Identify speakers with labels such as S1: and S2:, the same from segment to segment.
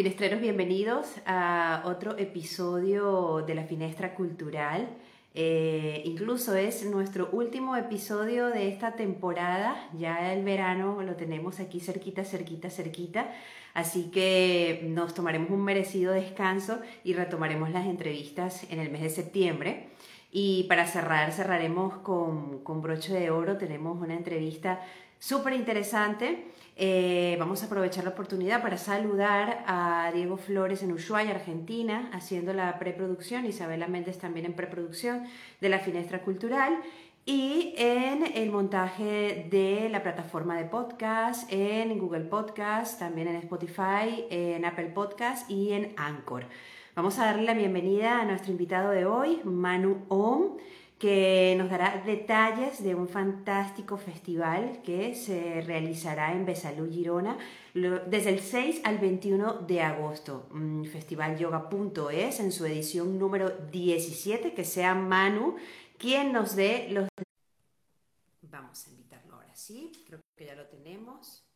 S1: Finestreros, bienvenidos a otro episodio de la Finestra Cultural. Eh, incluso es nuestro último episodio de esta temporada. Ya el verano lo tenemos aquí cerquita, cerquita, cerquita. Así que nos tomaremos un merecido descanso y retomaremos las entrevistas en el mes de septiembre. Y para cerrar, cerraremos con, con broche de oro. Tenemos una entrevista súper interesante eh, vamos a aprovechar la oportunidad para saludar a Diego Flores en Ushuaia, Argentina, haciendo la preproducción, Isabela Méndez también en preproducción de la Finestra Cultural. Y en el montaje de la plataforma de podcast, en Google Podcast, también en Spotify, en Apple Podcast y en Anchor. Vamos a darle la bienvenida a nuestro invitado de hoy, Manu Om que nos dará detalles de un fantástico festival que se realizará en Besalú, Girona, desde el 6 al 21 de agosto. Mm, festivalyoga.es en su edición número 17, que sea Manu quien nos dé los... Vamos a invitarlo ahora sí, creo que ya lo tenemos.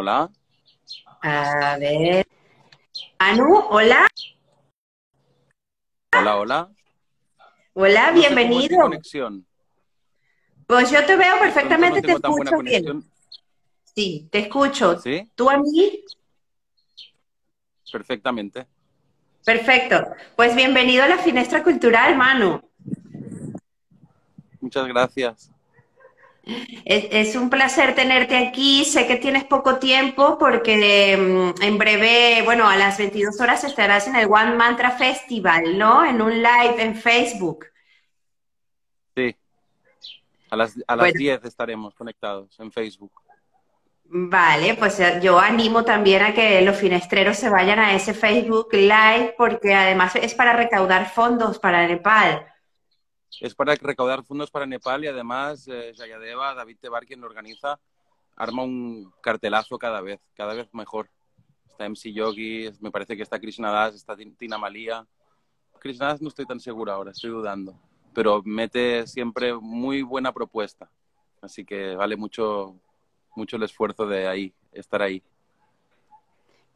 S2: Hola.
S1: A ver. Anu, hola.
S2: Hola, hola.
S1: Hola, bienvenido.
S2: conexión.
S1: Pues yo te veo perfectamente, te escucho bien. Sí, te escucho.
S2: ¿Sí?
S1: ¿Tú a mí?
S2: Perfectamente.
S1: Perfecto. Pues bienvenido a la Finestra Cultural, Manu.
S2: Muchas gracias.
S1: Es, un placer tenerte aquí. Sé que tienes poco tiempo porque mm, en breve, bueno, a las 22 horas estarás en el One Mantra Festival, ¿no? En un live en Facebook.
S2: Sí. A las, a las 10 estaremos conectados en Facebook.
S1: Vale, pues eh, yo animo también a que los finestreros se vayan a ese Facebook Live porque además es para recaudar fondos para Nepal
S2: es para recaudar fondos para Nepal y además eh, Jayadeva, David Tebar, quien lo organiza, arma un cartelazo cada vez, cada vez mejor. Está MC Yogi, me parece que está Krishna Das, está Tina Malia. Krishna Das no estoy tan seguro ahora, estoy dudando, pero mete siempre muy buena propuesta. Así que vale mucho, mucho el esfuerzo de ahí, estar ahí.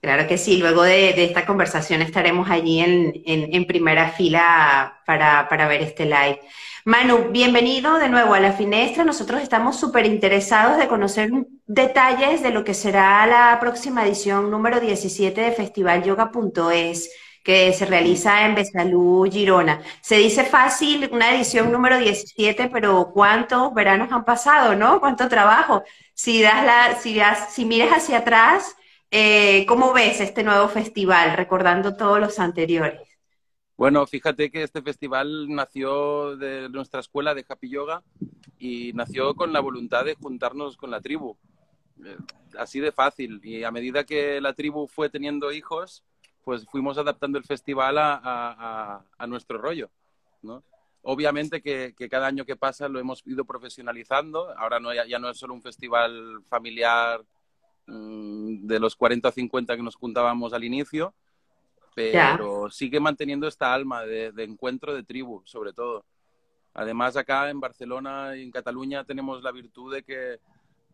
S1: Claro que sí, luego de, esta conversación estaremos allí en, primera fila para, ver este live. Manu, bienvenido de nuevo a la finestra. Nosotros estamos súper interesados de conocer detalles de lo que será la próxima edición número 17 de festivalyoga.es que se realiza en Besalú, Girona. Se dice fácil una edición número 17, pero ¿cuántos veranos han pasado, no? ¿Cuánto trabajo? Si das la, si, das, si miras hacia atrás, eh, ¿Cómo ves este nuevo festival, recordando todos los anteriores?
S2: Bueno, fíjate que este festival nació de nuestra escuela de Happy Yoga y nació con la voluntad de juntarnos con la tribu. Eh, así de fácil. Y a medida que la tribu fue teniendo hijos, pues fuimos adaptando el festival a, nuestro rollo. Obviamente que, cada año que pasa lo hemos ido profesionalizando. Ahora no, ya no es solo un festival familiar de los 40 o 50 que nos juntábamos al inicio, pero sigue manteniendo esta alma de, encuentro de tribu, sobre todo. Además, acá en Barcelona y en Cataluña tenemos la virtud de que,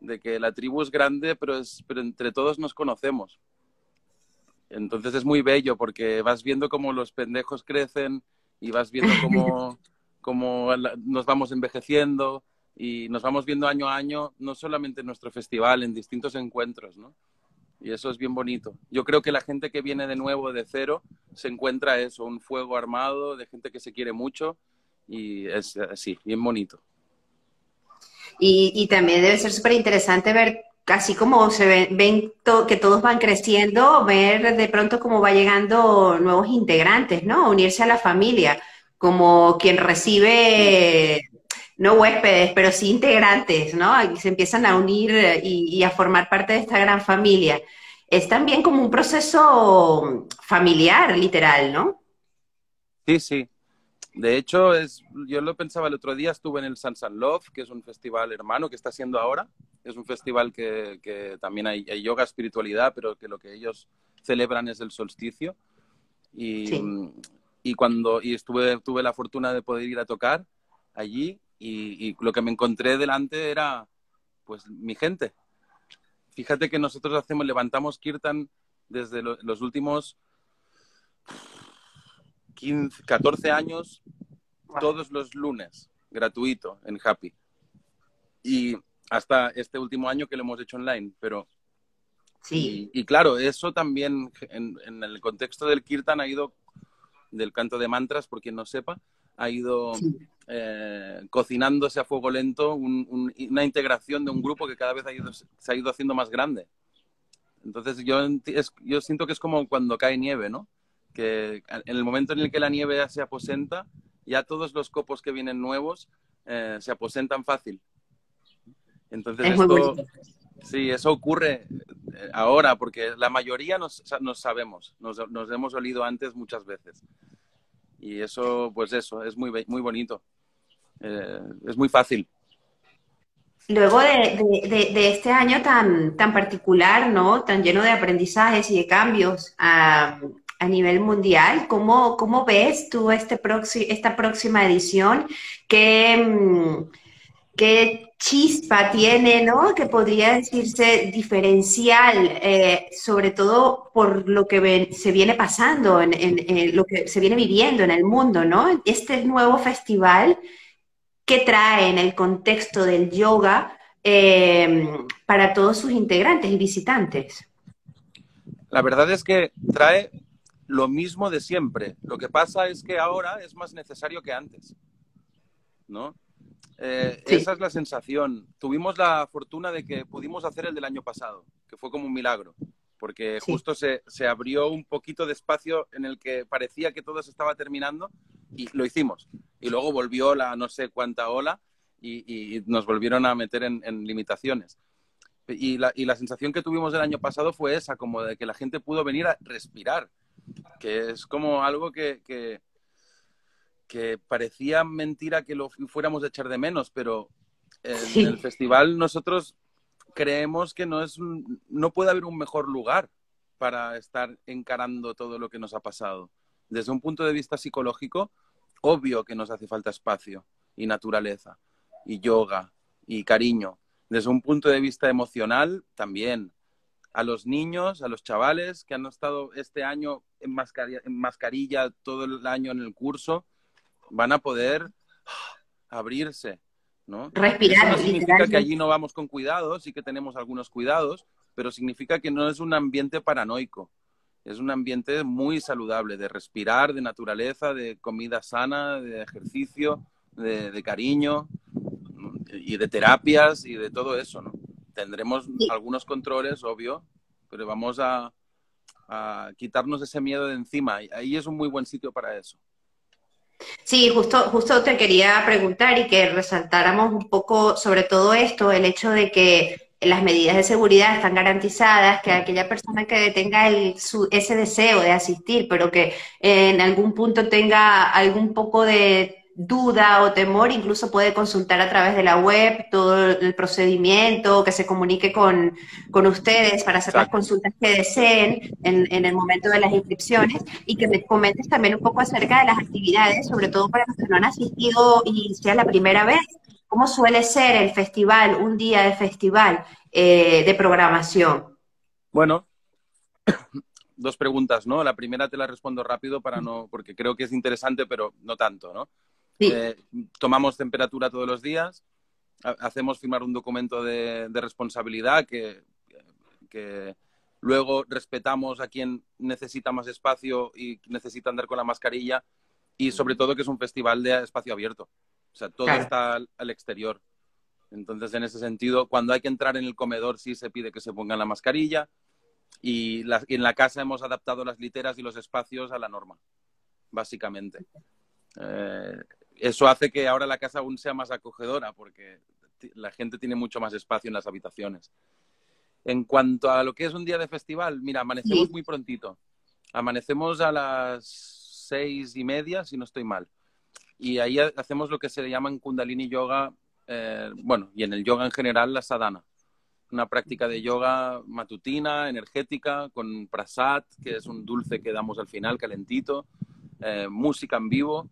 S2: de que la tribu es grande, pero, es, pero entre todos nos conocemos. Entonces es muy bello porque vas viendo cómo los pendejos crecen y vas viendo cómo, cómo nos vamos envejeciendo y nos vamos viendo año a año, no solamente en nuestro festival, en distintos encuentros, ¿no? Y eso es bien bonito. Yo creo que la gente que viene de nuevo, de cero, se encuentra eso, un fuego armado de gente que se quiere mucho y es así, bien bonito.
S1: Y, y también debe ser súper interesante ver, así como se ven, ven que todos van creciendo, ver de pronto cómo va llegando nuevos integrantes, ¿no? Unirse a la familia, como quien recibe no huéspedes, pero sí integrantes, ¿no? Y se empiezan a unir y, a formar parte de esta gran familia. Es también como un proceso familiar, literal, ¿no?
S2: Sí, sí. De hecho, es, yo lo pensaba el otro día, estuve en el San San Love, que es un festival hermano que está haciendo ahora, es un festival que, también hay, yoga, espiritualidad, pero que lo que ellos celebran es el solsticio. Y, y cuando y estuve, tuve la fortuna de poder ir a tocar allí y, lo que me encontré delante era pues mi gente. Fíjate que nosotros hacemos, levantamos Kirtan desde los últimos 15, 14 años, todos los lunes, gratuito en Happy. Y hasta este último año que lo hemos hecho online, pero... Sí. Y, claro, eso también en, el contexto del Kirtan ha ido, del canto de mantras, por quien no sepa, ha ido eh, cocinándose a fuego lento una integración de un grupo que cada vez se ha ido haciendo más grande. Entonces yo, yo siento que es como cuando cae nieve, ¿no? Que en el momento en el que la nieve ya se aposenta, ya todos los copos que vienen nuevos eh, se aposentan fácil. Entonces, esto, sí, eso ocurre eh, ahora, porque la mayoría nos, sabemos, nos, hemos olido antes muchas veces. Y eso, pues eso, es muy, muy bonito. Eh, es muy fácil.
S1: Luego de, este año tan, tan particular, ¿no? Tan lleno de aprendizajes y de cambios a, nivel mundial, ¿cómo, ¿cómo, ves tú este esta próxima edición? ¿Qué, mm, ¿Qué chispa tiene, ¿no? Que podría decirse diferencial, eh, sobre todo por lo que se viene pasando, lo que se viene viviendo en el mundo, ¿no? Este nuevo festival que trae en el contexto del yoga em, para todos sus integrantes y visitantes.
S2: La verdad es que trae lo mismo de siempre. Lo que pasa es que ahora es más necesario que antes, ¿no? Eh, esa es la sensación. Tuvimos la fortuna de que pudimos hacer el del año pasado, que fue como un milagro, porque justo se, abrió un poquito de espacio en el que parecía que todo se estaba terminando y lo hicimos. Y luego volvió la no sé cuánta ola y, nos volvieron a meter en, limitaciones. Y la, y la, sensación que tuvimos el año pasado fue esa, como de que la gente pudo venir a respirar, que es como algo que, que parecía mentira que lo fuéramos a echar de menos, pero en el festival nosotros creemos que no es no puede haber un mejor lugar para estar encarando todo lo que nos ha pasado. Desde un punto de vista psicológico, obvio que nos hace falta espacio y naturaleza y yoga y cariño. Desde un punto de vista emocional, también. A los niños, a los chavales que han estado este año en en mascarilla todo el año en el curso, van a poder abrirse, ¿no?
S1: Respirar.
S2: Eso no significa que allí no vamos con cuidados, sí que tenemos algunos cuidados, pero significa que no es un ambiente paranoico. Es un ambiente muy saludable, de respirar, de naturaleza, de comida sana, de ejercicio, de, cariño y de terapias y de todo eso, ¿no? Tendremos algunos controles, obvio, pero vamos a, a quitarnos ese miedo de encima. Y ahí es un muy buen sitio para eso.
S1: Sí, justo, justo te quería preguntar y que resaltáramos un poco sobre todo esto, el hecho de que las medidas de seguridad están garantizadas, que aquella persona que tenga ese deseo de asistir, pero que en algún punto tenga algún poco de duda o temor, incluso puede consultar a través de la web todo el procedimiento, que se comunique con, ustedes para hacer las consultas que deseen en, el momento de las inscripciones y que me comentes también un poco acerca de las actividades, sobre todo para los que no han asistido y sea la primera vez. ¿Cómo suele ser el festival, un día de festival eh, de programación?
S2: Bueno, dos preguntas, ¿no? La primera te la respondo rápido para no, porque creo que es interesante, pero no tanto, ¿no? Eh, tomamos temperatura todos los días, hacemos firmar un documento de, responsabilidad que, luego respetamos a quien necesita más espacio y necesita andar con la mascarilla y sobre todo que es un festival de espacio abierto. O sea, todo está al, exterior. Entonces, en ese sentido, cuando hay que entrar en el comedor sí se pide que se pongan la mascarilla y, en la casa hemos adaptado las literas y los espacios a la norma, básicamente. Eh, eso hace que ahora la casa aún sea más acogedora porque la gente tiene mucho más espacio en las habitaciones. En cuanto a lo que es un día de festival, mira, amanecemos muy prontito. Amanecemos a las seis y media, si no estoy mal. Y ahí hacemos lo que se le llama en Kundalini Yoga, eh, bueno, y en el yoga en general, la sadhana. una práctica de yoga matutina, energética, con prasad, que es un dulce que damos al final, calentito, eh, música en vivo,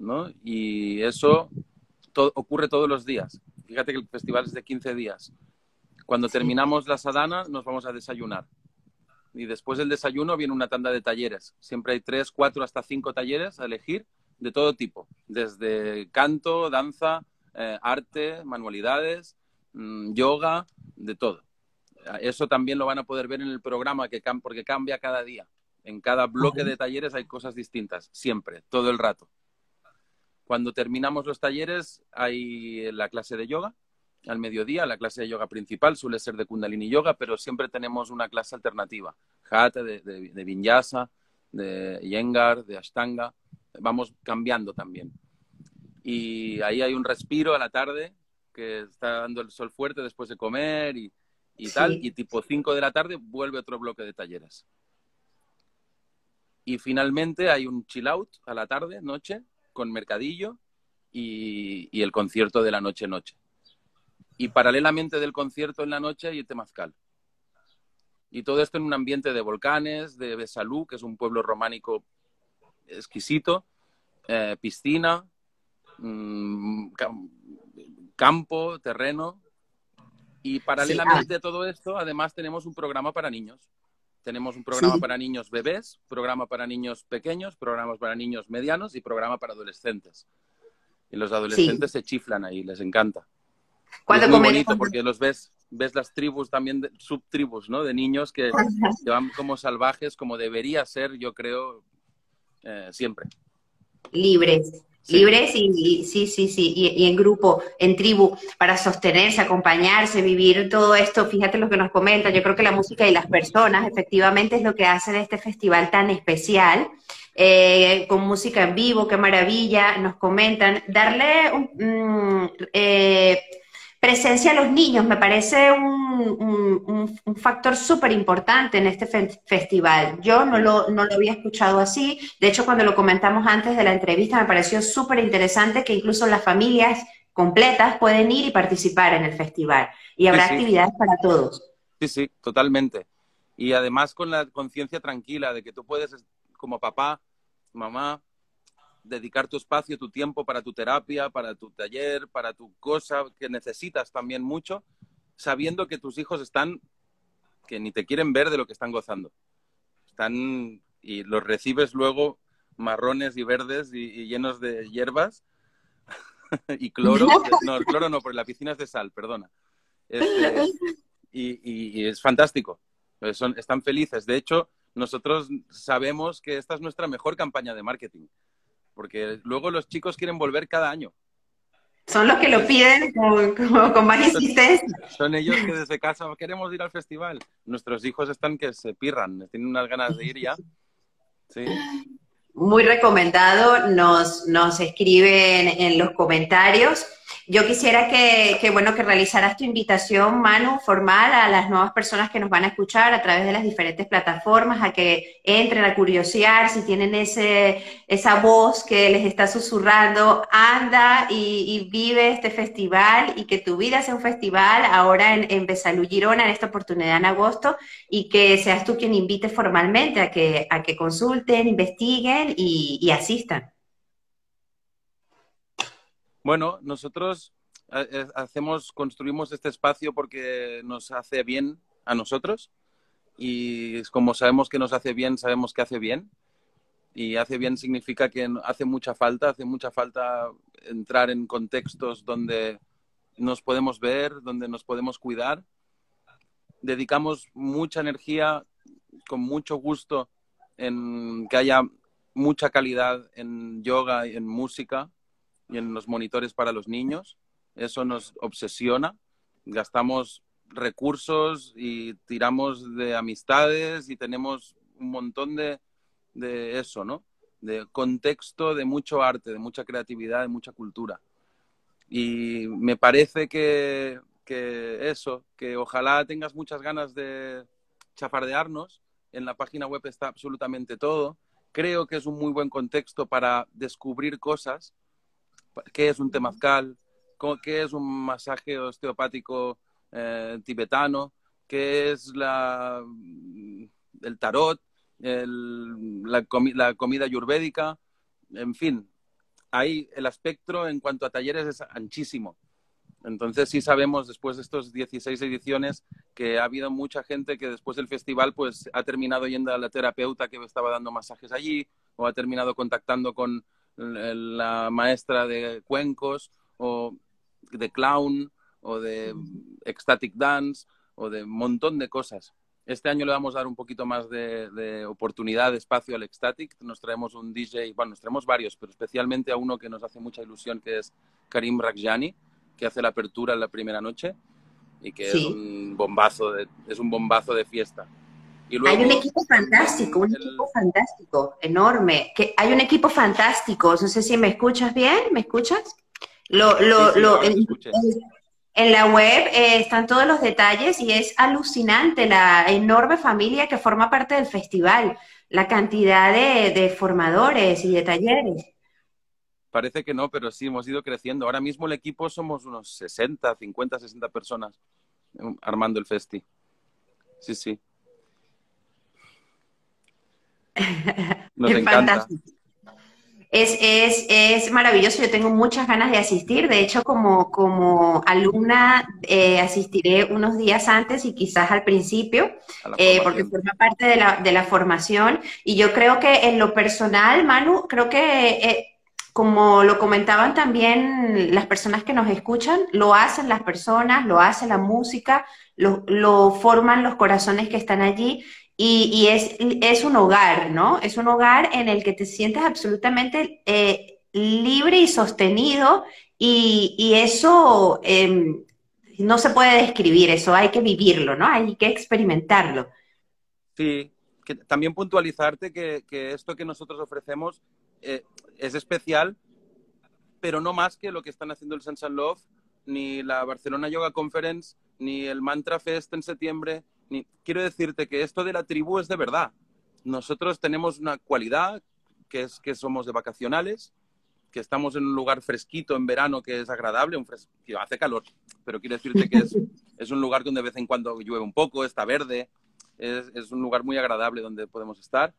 S2: ¿no? Y eso ocurre todos los días. Fíjate que el festival es de 15 días. Cuando terminamos la sadhana, nos vamos a desayunar. Y después del desayuno viene una tanda de talleres. Siempre hay tres, cuatro, hasta cinco talleres a elegir de todo tipo, desde canto, danza, eh, arte, manualidades, mm, yoga, de todo. Eso también lo van a poder ver en el programa que porque cambia cada día. En cada bloque de talleres hay cosas distintas, siempre, todo el rato. Cuando terminamos los talleres hay la clase de yoga al mediodía, la clase de yoga principal suele ser de Kundalini Yoga, pero siempre tenemos una clase alternativa, Hatha, de, de Vinyasa, de Yengar, de Ashtanga, vamos cambiando también. Y ahí hay un respiro a la tarde, que está dando el sol fuerte después de comer y, tal, y tipo 5 de la tarde vuelve otro bloque de talleres. Y finalmente hay un chill out a la tarde, noche, con mercadillo y, y el concierto de la noche-noche. Y paralelamente del concierto en la noche hay el temazcal. Y todo esto en un ambiente de volcanes, de Besalú, que es un pueblo románico exquisito, eh, piscina, mm, campo, terreno. Y paralelamente a todo esto, además tenemos un programa para niños. Tenemos un programa para niños bebés, programa para niños pequeños, programas para niños medianos y programa para adolescentes. Y los adolescentes se chiflan ahí, les encanta. es muy bonito porque los ves, ves las tribus también, subtribus, ¿no? De niños que, que, van como salvajes, como debería ser, yo creo, eh, siempre.
S1: Libres. Libres y, sí, sí, sí, y, en grupo, en tribu, para sostenerse, acompañarse, vivir todo esto. Fíjate lo que nos comenta. Yo creo que la música y las personas, efectivamente, es lo que hace este festival tan especial. Eh, con música en vivo, qué maravilla, nos comentan. Darle un, mm, eh, presencia a los niños me parece un, factor súper importante en este festival. Yo no lo, no lo había escuchado así. De hecho, cuando lo comentamos antes de la entrevista, me pareció súper interesante que incluso las familias completas pueden ir y participar en el festival. Y habrá actividades para todos.
S2: Sí, sí, totalmente. Y además con la conciencia tranquila de que tú puedes, como papá, mamá, dedicar tu espacio, tu tiempo para tu terapia, para tu taller, para tu cosa que necesitas también mucho, sabiendo que tus hijos están, que ni te quieren ver de lo que están gozando. Están y los recibes luego marrones y verdes y, llenos de hierbas y cloro. no, el cloro no, porque la piscina es de sal, perdona. Este, y, y, es fantástico. Son, están felices. De hecho, nosotros sabemos que esta es nuestra mejor campaña de marketing porque luego los chicos quieren volver cada año.
S1: Son los que lo piden con, más insistencia.
S2: Son ellos que desde casa queremos ir al festival. Nuestros hijos están que se pirran, tienen unas ganas de ir ya. Sí.
S1: Muy recomendado, nos, nos escriben en los comentarios. Yo quisiera que, bueno, que realizaras tu invitación, Manu, formal a las nuevas personas que nos van a escuchar a través de las diferentes plataformas, a que entren a curiosear si tienen ese, esa voz que les está susurrando, anda y, vive este festival y que tu vida sea un festival ahora en, en Besalú Girona, en esta oportunidad en agosto, y que seas tú quien invite formalmente a que, a que consulten, investiguen y asistan.
S2: Bueno, nosotros eh, eh, hacemos, construimos este espacio porque nos hace bien a nosotros y como sabemos que nos hace bien, sabemos que hace bien y hace bien significa que hace mucha falta, hace mucha falta entrar en contextos donde nos podemos ver, donde nos podemos cuidar. Dedicamos mucha energía con mucho gusto en que haya mucha calidad en yoga y en música y en los monitores para los niños. Eso nos obsesiona. Gastamos recursos y tiramos de amistades y tenemos un montón de, de eso, ¿no? De contexto, de mucho arte, de mucha creatividad, de mucha cultura. Y me parece que, que eso, que ojalá tengas muchas ganas de chafardearnos. En la página web está absolutamente todo. Creo que es un muy buen contexto para descubrir cosas qué es un temazcal, qué es un masaje osteopático eh, tibetano, qué es la, el tarot, la, comida ayurvédica, en fin, ahí el espectro en cuanto a talleres es anchísimo. Entonces sí sabemos después de estos 16 ediciones que ha habido mucha gente que después del festival pues ha terminado yendo a la terapeuta que estaba dando masajes allí o ha terminado contactando con la maestra de cuencos o de clown o de ecstatic dance o de un montón de cosas. Este año le vamos a dar un poquito más de, oportunidad, de espacio al ecstatic. Nos traemos un DJ, bueno, nos traemos varios, pero especialmente a uno que nos hace mucha ilusión, que es Karim Rakjani que hace la apertura en la primera noche y que es un bombazo de, es un bombazo de fiesta.
S1: Y hay un equipo fantástico, un equipo fantástico, enorme. Que hay un equipo fantástico. No sé si me escuchas bien, ¿me escuchas? Lo, lo, lo, en, la web eh, están todos los detalles y es alucinante la enorme familia que forma parte del festival, la cantidad de, de formadores y de talleres.
S2: Parece que no, pero sí, hemos ido creciendo. Ahora mismo el equipo somos unos 60, 50, 60 personas um, armando el festi. Sí, sí.
S1: Nos encanta. Es, es, es, maravilloso, yo tengo muchas ganas de asistir. De hecho, como, como alumna eh, asistiré unos días antes y quizás al principio, eh, porque forma parte de la, de la, formación. Y yo creo que en lo personal, Manu, creo que eh, como lo comentaban también las personas que nos escuchan, lo hacen las personas, lo hace la música, lo, forman los corazones que están allí y, es, es, un hogar, ¿no? Es un hogar en el que te sientes absolutamente eh, libre y sostenido y, eso em, no se puede describir, eso hay que vivirlo, ¿no? Hay que experimentarlo.
S2: Sí, también puntualizarte que, que esto que nosotros ofrecemos eh, es especial, pero no más que lo que están haciendo el Sense and Love, ni la Barcelona Yoga Conference, ni el Mantra Fest en septiembre. Ni... Quiero decirte que esto de la tribu es de verdad. Nosotros tenemos una cualidad que es que somos de vacacionales, que estamos en un lugar fresquito en verano que es agradable, un hace calor, pero quiero decirte que es, es, un lugar donde de vez en cuando llueve un poco, está verde, es, es un lugar muy agradable donde podemos estar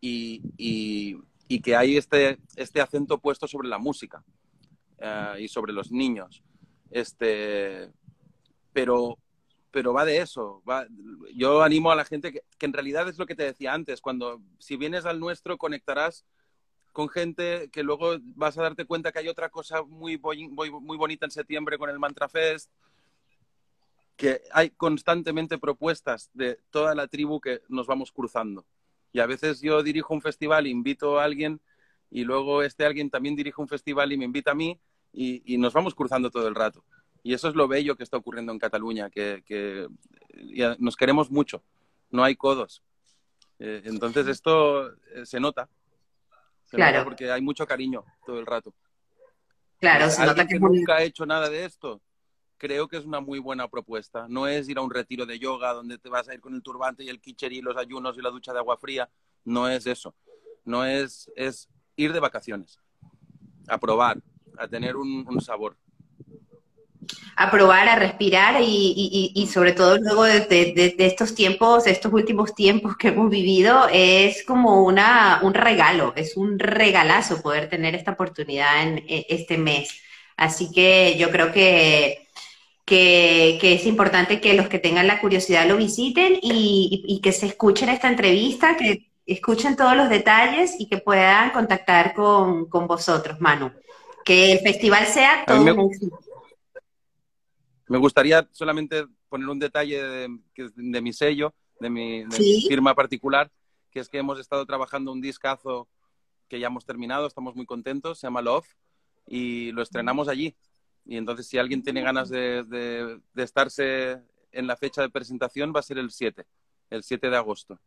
S2: y, y, y que hay este, este acento puesto sobre la música eh, y sobre los niños. Este, pero, pero va de eso. yo animo a la gente que, en realidad es lo que te decía antes, cuando si vienes al nuestro conectarás con gente que luego vas a darte cuenta que hay otra cosa muy, muy, muy bonita en septiembre con el Mantra Fest, que hay constantemente propuestas de toda la tribu que nos vamos cruzando. Y a veces yo dirijo un festival, invito a alguien y luego este alguien también dirige un festival y me invita a mí y, nos vamos cruzando todo el rato. Y eso es lo bello que está ocurriendo en Cataluña, que, nos queremos mucho, no hay codos. Eh, entonces esto eh, se nota. claro. porque hay mucho cariño todo el rato.
S1: Claro, se nota
S2: que, nunca ha hecho nada de esto creo que es una muy buena propuesta. No es ir a un retiro de yoga donde te vas a ir con el turbante y el y los ayunos y la ducha de agua fría. No es eso. No es, es ir de vacaciones, a probar, a tener un, sabor.
S1: A probar, a respirar y, sobre todo luego de, estos tiempos, de estos últimos tiempos que hemos vivido, es como una, un regalo, es un regalazo poder tener esta oportunidad en este mes. Así que yo creo que que, es importante que los que tengan la curiosidad lo visiten y, que se escuchen esta entrevista, que escuchen todos los detalles y que puedan contactar con, vosotros, Manu. Que el festival sea todo
S2: Me gustaría solamente poner un detalle de, mi sello, de mi, firma particular, que es que hemos estado trabajando un discazo que ya hemos terminado, estamos muy contentos, se llama Love, y lo estrenamos allí, y entonces, si alguien tiene ganas de, de, estarse en la fecha de presentación, va a ser el 7, el 7 de agosto.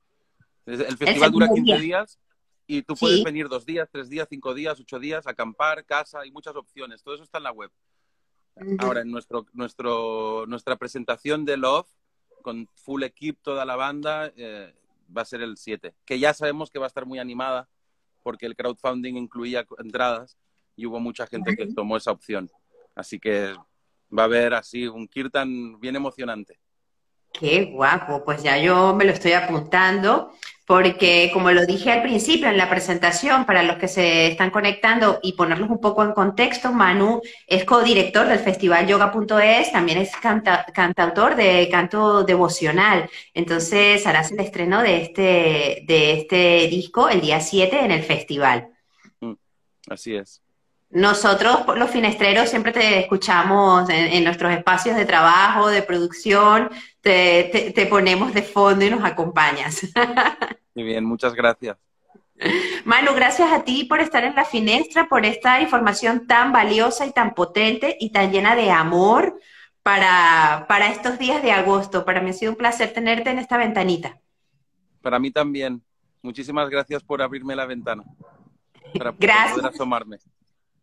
S2: El festival dura 15 días y tú puedes venir dos días, tres días, cinco días, ocho días, acampar, casa, hay muchas opciones. Todo eso está en la web. Ahora, en nuestro, nuestro, nuestra presentación de Love, con full equip, toda la banda, eh, va a ser el 7, que ya sabemos que va a estar muy animada porque el crowdfunding incluía entradas y hubo mucha gente que tomó esa opción. Así que Va a haber así un kirtan bien emocionante.
S1: Qué guapo, pues ya yo me lo estoy apuntando, porque como lo dije al principio en la presentación, para los que se están conectando y ponerlos un poco en contexto, Manu es codirector del Festival Yoga.es, también es cantautor de canto devocional. Entonces harás el estreno de este, de este disco el día 7 en el festival.
S2: Mm, así es.
S1: Nosotros, los finestreros, siempre te escuchamos en, nuestros espacios de trabajo, de producción, te, ponemos de fondo y nos acompañas.
S2: Muy bien, muchas gracias.
S1: Manu, gracias a ti por estar en la finestra, por esta información tan valiosa y tan potente y tan llena de amor para, para estos días de agosto. Para mí ha sido un placer tenerte en esta ventanita.
S2: Para mí también. Muchísimas gracias por abrirme la ventana. Para
S1: poder
S2: asomarme.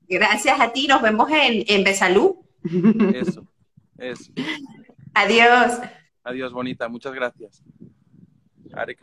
S1: Gracias a ti, nos vemos en, en Besalú.
S2: Eso, eso.
S1: Adiós.
S2: Adiós, bonita, muchas gracias. Hare